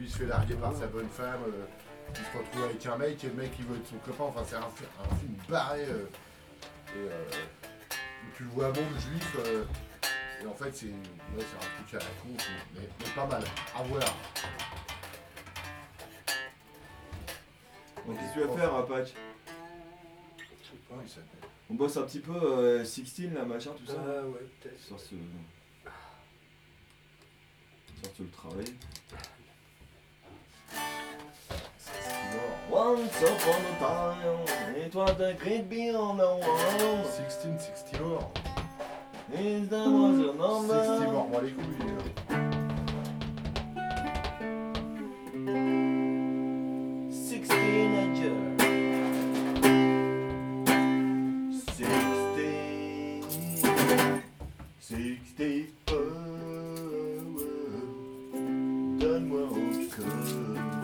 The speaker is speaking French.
il se fait larguer par sa bonne femme, euh, il se retrouve avec un mec et le mec il veut être son copain, enfin c'est un, fi- un film barré euh, et, euh, où tu le vois monde juif euh, et en fait c'est ouais, c'est un truc à la con mais, mais pas mal, à voir. Donc qu'est-ce que tu vas faire, Apache Comment il s'appelle? On bosse un petit peu euh, 16, là, machin, tout ça Ah ouais, peut-être. Sur ce... Sur ce le travail. Once upon a time, it was the great the world. 16, 60 morts. Is there was a 60 number. morts, moi les couilles. euh. Six teenagers. Sixty. Sixty Donne-moi encore. Seize